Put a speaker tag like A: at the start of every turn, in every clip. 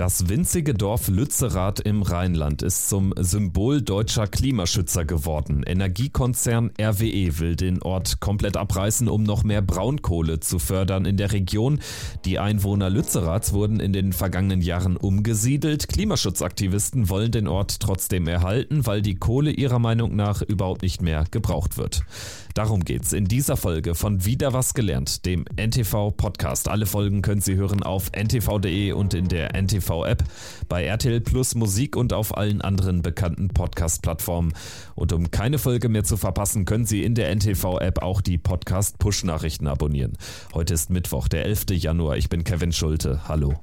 A: Das winzige Dorf Lützerath im Rheinland ist zum Symbol deutscher Klimaschützer geworden. Energiekonzern RWE will den Ort komplett abreißen, um noch mehr Braunkohle zu fördern in der Region. Die Einwohner Lützeraths wurden in den vergangenen Jahren umgesiedelt. Klimaschutzaktivisten wollen den Ort trotzdem erhalten, weil die Kohle ihrer Meinung nach überhaupt nicht mehr gebraucht wird. Darum geht's in dieser Folge von Wieder was gelernt, dem NTV Podcast. Alle Folgen können Sie hören auf ntv.de und in der NTV App, bei RTL Plus Musik und auf allen anderen bekannten Podcast-Plattformen. Und um keine Folge mehr zu verpassen, können Sie in der NTV App auch die Podcast Push Nachrichten abonnieren. Heute ist Mittwoch, der 11. Januar. Ich bin Kevin Schulte. Hallo.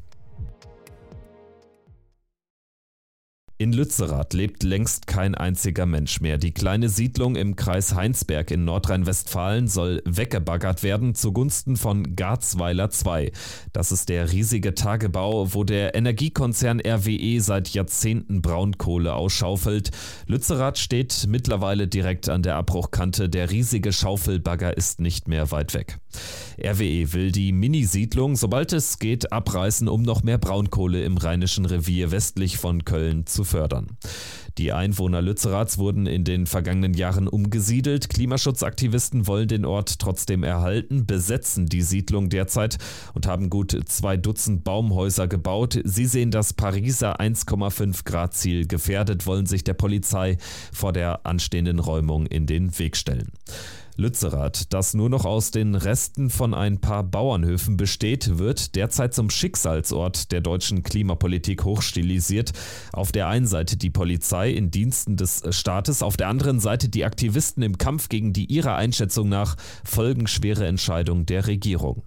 A: In Lützerath lebt längst kein einziger Mensch mehr. Die kleine Siedlung im Kreis Heinsberg in Nordrhein-Westfalen soll weggebaggert werden zugunsten von Garzweiler 2. Das ist der riesige Tagebau, wo der Energiekonzern RWE seit Jahrzehnten Braunkohle ausschaufelt. Lützerath steht mittlerweile direkt an der Abbruchkante. Der riesige Schaufelbagger ist nicht mehr weit weg. RWE will die Minisiedlung, sobald es geht, abreißen, um noch mehr Braunkohle im Rheinischen Revier westlich von Köln zu fördern. Die Einwohner Lützeraths wurden in den vergangenen Jahren umgesiedelt. Klimaschutzaktivisten wollen den Ort trotzdem erhalten, besetzen die Siedlung derzeit und haben gut zwei Dutzend Baumhäuser gebaut. Sie sehen das Pariser 1,5 Grad Ziel gefährdet, wollen sich der Polizei vor der anstehenden Räumung in den Weg stellen. Lützerath, das nur noch aus den Resten von ein paar Bauernhöfen besteht, wird derzeit zum Schicksalsort der deutschen Klimapolitik hochstilisiert. Auf der einen Seite die Polizei in Diensten des Staates, auf der anderen Seite die Aktivisten im Kampf gegen die ihrer Einschätzung nach folgenschwere Entscheidung der Regierung.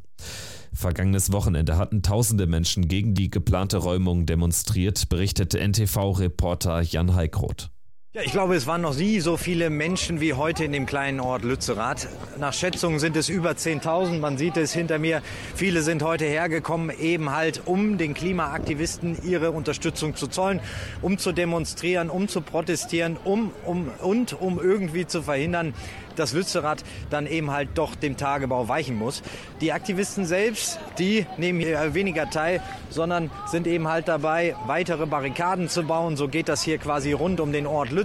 A: Vergangenes Wochenende hatten tausende Menschen gegen die geplante Räumung demonstriert, berichtete NTV-Reporter Jan Heikroth.
B: Ja, ich glaube, es waren noch nie so viele Menschen wie heute in dem kleinen Ort Lützerath. Nach Schätzungen sind es über 10.000. Man sieht es hinter mir. Viele sind heute hergekommen, eben halt, um den Klimaaktivisten ihre Unterstützung zu zollen, um zu demonstrieren, um zu protestieren, um, um, und um irgendwie zu verhindern, dass Lützerath dann eben halt doch dem Tagebau weichen muss. Die Aktivisten selbst, die nehmen hier weniger teil, sondern sind eben halt dabei, weitere Barrikaden zu bauen. So geht das hier quasi rund um den Ort Lützerath.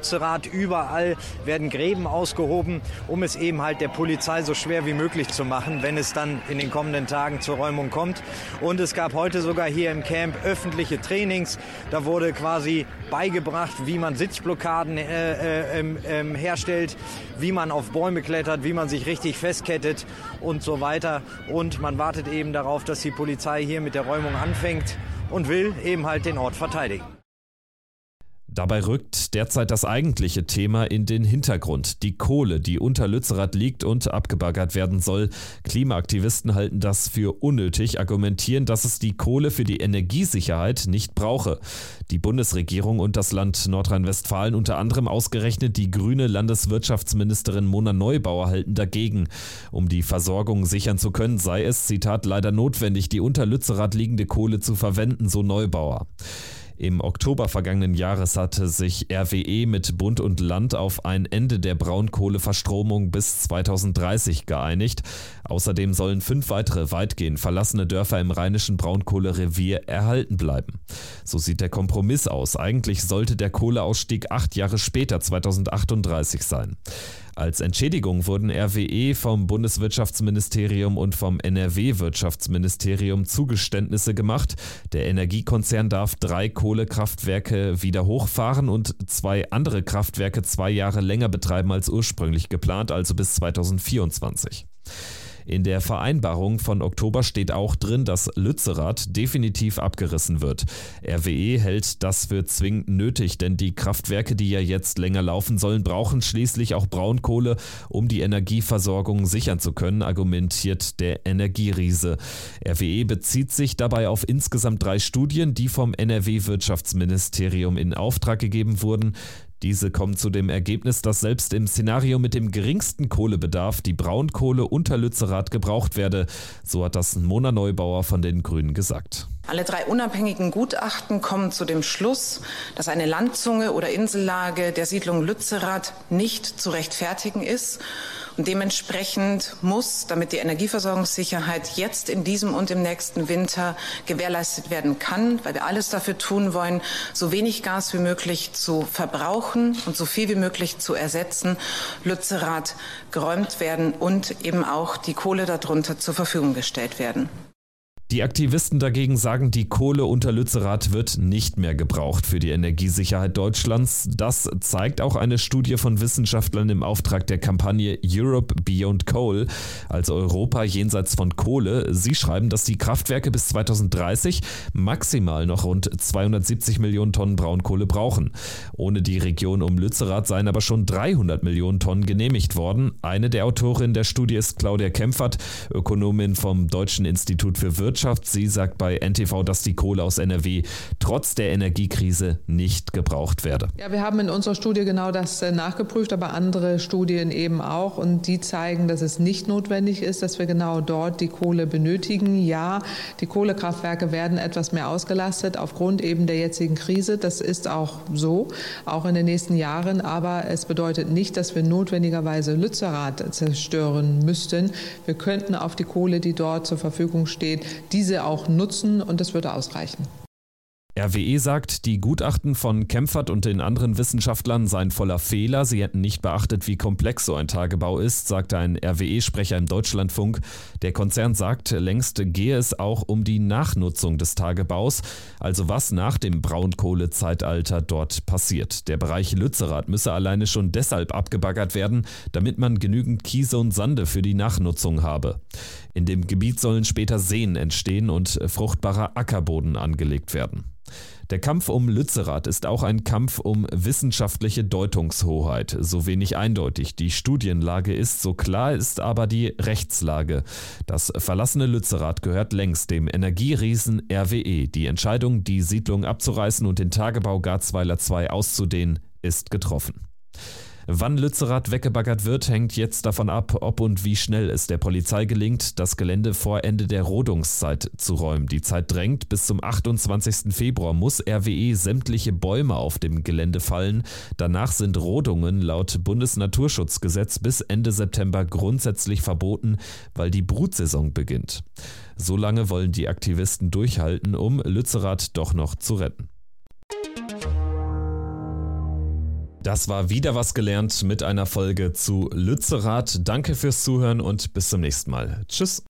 B: Überall werden Gräben ausgehoben, um es eben halt der Polizei so schwer wie möglich zu machen, wenn es dann in den kommenden Tagen zur Räumung kommt. Und es gab heute sogar hier im Camp öffentliche Trainings. Da wurde quasi beigebracht, wie man Sitzblockaden äh, äh, äh, herstellt, wie man auf Bäume klettert, wie man sich richtig festkettet und so weiter. Und man wartet eben darauf, dass die Polizei hier mit der Räumung anfängt und will eben halt den Ort verteidigen.
A: Dabei rückt derzeit das eigentliche Thema in den Hintergrund. Die Kohle, die unter Lützerath liegt und abgebaggert werden soll. Klimaaktivisten halten das für unnötig, argumentieren, dass es die Kohle für die Energiesicherheit nicht brauche. Die Bundesregierung und das Land Nordrhein-Westfalen, unter anderem ausgerechnet die grüne Landeswirtschaftsministerin Mona Neubauer, halten dagegen. Um die Versorgung sichern zu können, sei es, Zitat, leider notwendig, die unter Lützerath liegende Kohle zu verwenden, so Neubauer. Im Oktober vergangenen Jahres hatte sich RWE mit Bund und Land auf ein Ende der Braunkohleverstromung bis 2030 geeinigt. Außerdem sollen fünf weitere weitgehend verlassene Dörfer im rheinischen Braunkohlerevier erhalten bleiben. So sieht der Kompromiss aus. Eigentlich sollte der Kohleausstieg acht Jahre später, 2038, sein. Als Entschädigung wurden RWE vom Bundeswirtschaftsministerium und vom NRW-Wirtschaftsministerium Zugeständnisse gemacht. Der Energiekonzern darf drei Kohlekraftwerke wieder hochfahren und zwei andere Kraftwerke zwei Jahre länger betreiben als ursprünglich geplant, also bis 2024. In der Vereinbarung von Oktober steht auch drin, dass Lützerath definitiv abgerissen wird. RWE hält das für zwingend nötig, denn die Kraftwerke, die ja jetzt länger laufen sollen, brauchen schließlich auch Braunkohle, um die Energieversorgung sichern zu können, argumentiert der Energieriese. RWE bezieht sich dabei auf insgesamt drei Studien, die vom NRW-Wirtschaftsministerium in Auftrag gegeben wurden. Diese kommen zu dem Ergebnis, dass selbst im Szenario mit dem geringsten Kohlebedarf die Braunkohle unter Lützerath gebraucht werde. So hat das Mona Neubauer von den Grünen gesagt.
C: Alle drei unabhängigen Gutachten kommen zu dem Schluss, dass eine Landzunge oder Insellage der Siedlung Lützerath nicht zu rechtfertigen ist Und dementsprechend muss, damit die Energieversorgungssicherheit jetzt in diesem und im nächsten Winter gewährleistet werden kann, weil wir alles dafür tun wollen, so wenig Gas wie möglich zu verbrauchen und so viel wie möglich zu ersetzen, Lützerath geräumt werden und eben auch die Kohle darunter zur Verfügung gestellt werden.
A: Die Aktivisten dagegen sagen, die Kohle unter Lützerath wird nicht mehr gebraucht für die Energiesicherheit Deutschlands. Das zeigt auch eine Studie von Wissenschaftlern im Auftrag der Kampagne Europe Beyond Coal, also Europa jenseits von Kohle. Sie schreiben, dass die Kraftwerke bis 2030 maximal noch rund 270 Millionen Tonnen Braunkohle brauchen. Ohne die Region um Lützerath seien aber schon 300 Millionen Tonnen genehmigt worden. Eine der Autorinnen der Studie ist Claudia Kempfert, Ökonomin vom Deutschen Institut für Wirtschaft Wirtschaft. Sie sagt bei NTV, dass die Kohle aus NRW trotz der Energiekrise nicht gebraucht werde.
D: Ja, wir haben in unserer Studie genau das äh, nachgeprüft, aber andere Studien eben auch. Und die zeigen, dass es nicht notwendig ist, dass wir genau dort die Kohle benötigen. Ja, die Kohlekraftwerke werden etwas mehr ausgelastet aufgrund eben der jetzigen Krise. Das ist auch so, auch in den nächsten Jahren. Aber es bedeutet nicht, dass wir notwendigerweise Lützerath zerstören müssten. Wir könnten auf die Kohle, die dort zur Verfügung steht, diese auch nutzen und das würde ausreichen.
A: RWE sagt, die Gutachten von Kempfert und den anderen Wissenschaftlern seien voller Fehler. Sie hätten nicht beachtet, wie komplex so ein Tagebau ist, sagte ein RWE-Sprecher im Deutschlandfunk. Der Konzern sagt, längst gehe es auch um die Nachnutzung des Tagebaus, also was nach dem Braunkohlezeitalter dort passiert. Der Bereich Lützerath müsse alleine schon deshalb abgebaggert werden, damit man genügend Kiese und Sande für die Nachnutzung habe. In dem Gebiet sollen später Seen entstehen und fruchtbarer Ackerboden angelegt werden. Der Kampf um Lützerath ist auch ein Kampf um wissenschaftliche Deutungshoheit. So wenig eindeutig die Studienlage ist, so klar ist aber die Rechtslage. Das verlassene Lützerath gehört längst dem Energieriesen RWE. Die Entscheidung, die Siedlung abzureißen und den Tagebau Garzweiler 2 auszudehnen, ist getroffen. Wann Lützerath weggebaggert wird, hängt jetzt davon ab, ob und wie schnell es der Polizei gelingt, das Gelände vor Ende der Rodungszeit zu räumen. Die Zeit drängt. Bis zum 28. Februar muss RWE sämtliche Bäume auf dem Gelände fallen. Danach sind Rodungen laut Bundesnaturschutzgesetz bis Ende September grundsätzlich verboten, weil die Brutsaison beginnt. Solange wollen die Aktivisten durchhalten, um Lützerath doch noch zu retten. Das war wieder was gelernt mit einer Folge zu Lützerath. Danke fürs Zuhören und bis zum nächsten Mal. Tschüss.